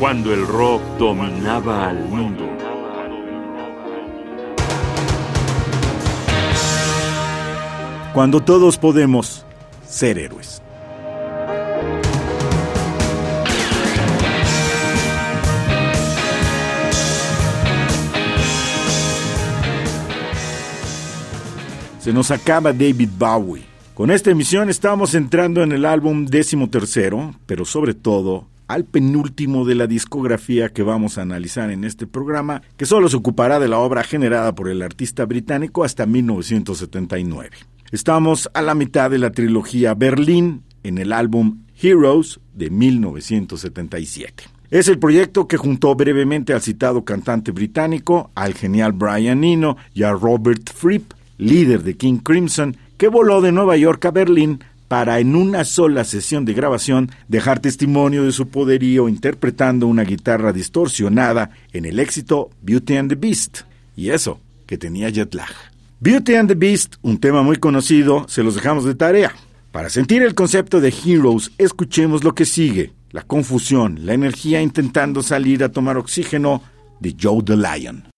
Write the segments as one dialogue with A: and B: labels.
A: cuando el rock dominaba al mundo.
B: Cuando todos podemos ser héroes. Se nos acaba David Bowie. Con esta emisión estamos entrando en el álbum décimo tercero, pero sobre todo al penúltimo de la discografía que vamos a analizar en este programa, que solo se ocupará de la obra generada por el artista británico hasta 1979. Estamos a la mitad de la trilogía Berlín en el álbum Heroes de 1977. Es el proyecto que juntó brevemente al citado cantante británico, al genial Brian Eno y a Robert Fripp líder de King Crimson, que voló de Nueva York a Berlín para en una sola sesión de grabación dejar testimonio de su poderío interpretando una guitarra distorsionada en el éxito Beauty and the Beast. Y eso, que tenía jet lag. Beauty and the Beast, un tema muy conocido, se los dejamos de tarea. Para sentir el concepto de Heroes, escuchemos lo que sigue, la confusión, la energía intentando salir a tomar oxígeno de Joe the Lion.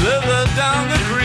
B: Slither down the green.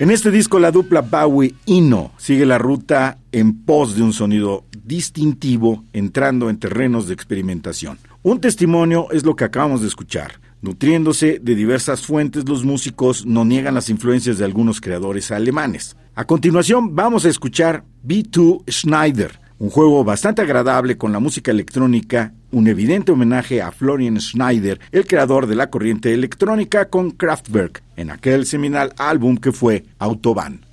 B: En este disco la dupla Bowie-Ino sigue la ruta en pos de un sonido distintivo entrando en terrenos de experimentación. Un testimonio es lo que acabamos de escuchar. Nutriéndose de diversas fuentes, los músicos no niegan las influencias de algunos creadores alemanes. A continuación vamos a escuchar B2 Schneider, un juego bastante agradable con la música electrónica, un evidente homenaje a Florian Schneider, el creador de la corriente electrónica con Kraftwerk, en aquel seminal álbum que fue Autobahn.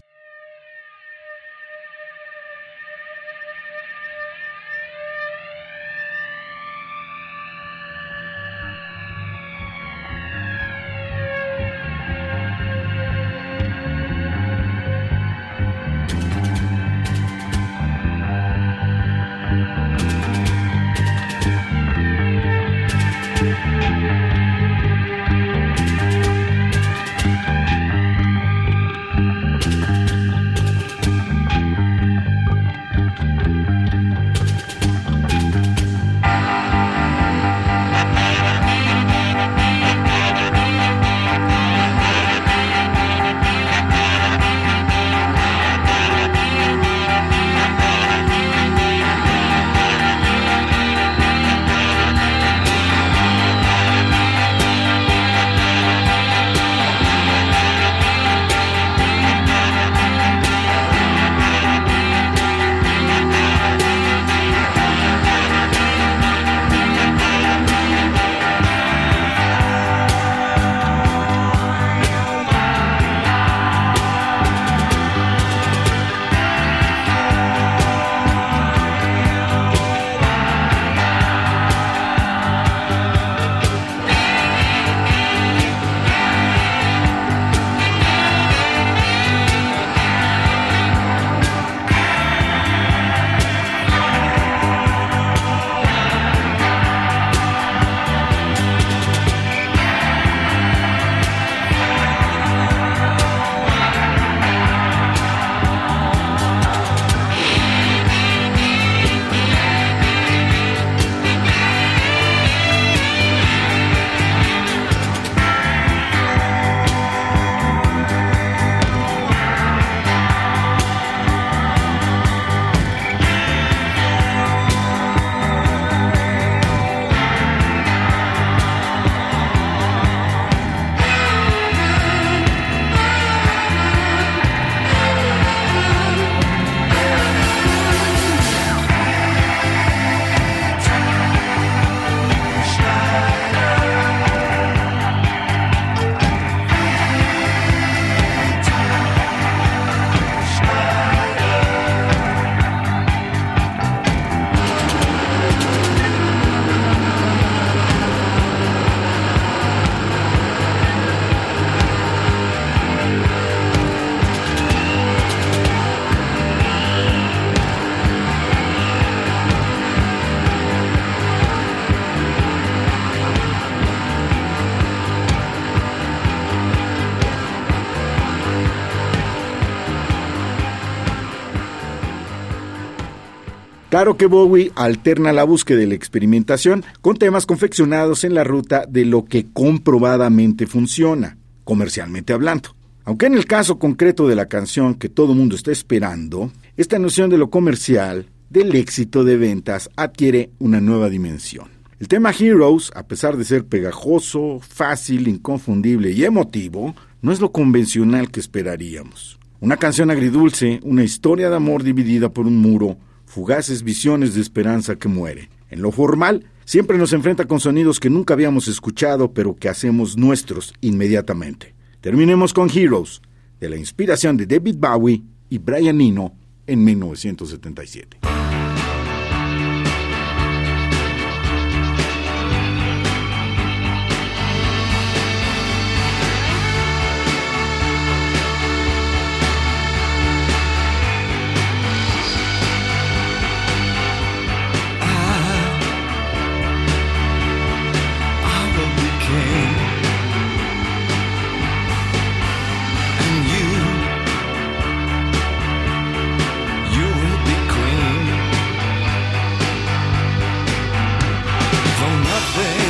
B: Claro que Bowie alterna la búsqueda de la experimentación con temas confeccionados en la ruta de lo que comprobadamente funciona, comercialmente hablando. Aunque en el caso concreto de la canción que todo mundo está esperando, esta noción de lo comercial, del éxito de ventas, adquiere una nueva dimensión. El tema Heroes, a pesar de ser pegajoso, fácil, inconfundible y emotivo, no es lo convencional que esperaríamos. Una canción agridulce, una historia de amor dividida por un muro, fugaces visiones de esperanza que muere. En lo formal, siempre nos enfrenta con sonidos que nunca habíamos escuchado, pero que hacemos nuestros inmediatamente. Terminemos con Heroes, de la inspiración de David Bowie y Brian Eno en 1977. nothing.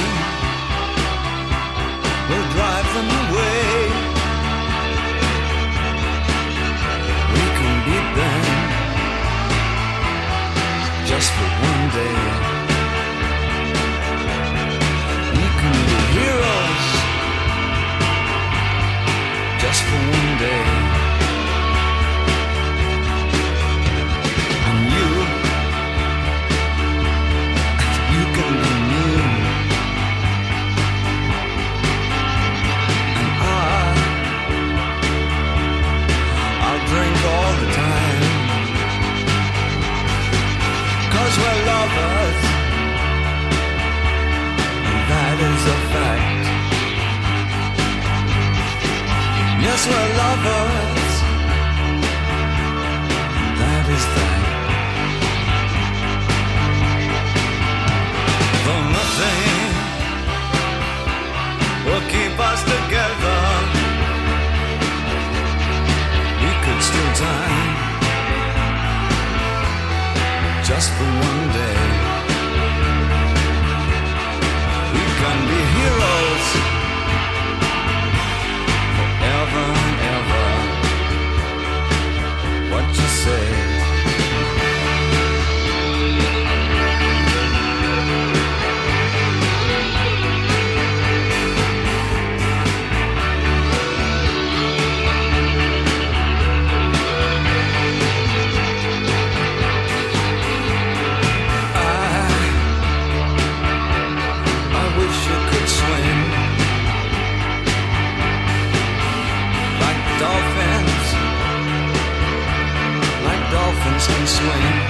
B: wrestling.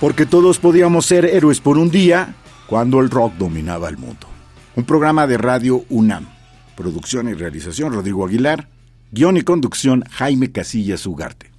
C: Porque todos podíamos ser héroes por un día cuando el rock dominaba el mundo. Un programa de radio UNAM. Producción y realización Rodrigo Aguilar. Guión y conducción Jaime Casillas Ugarte.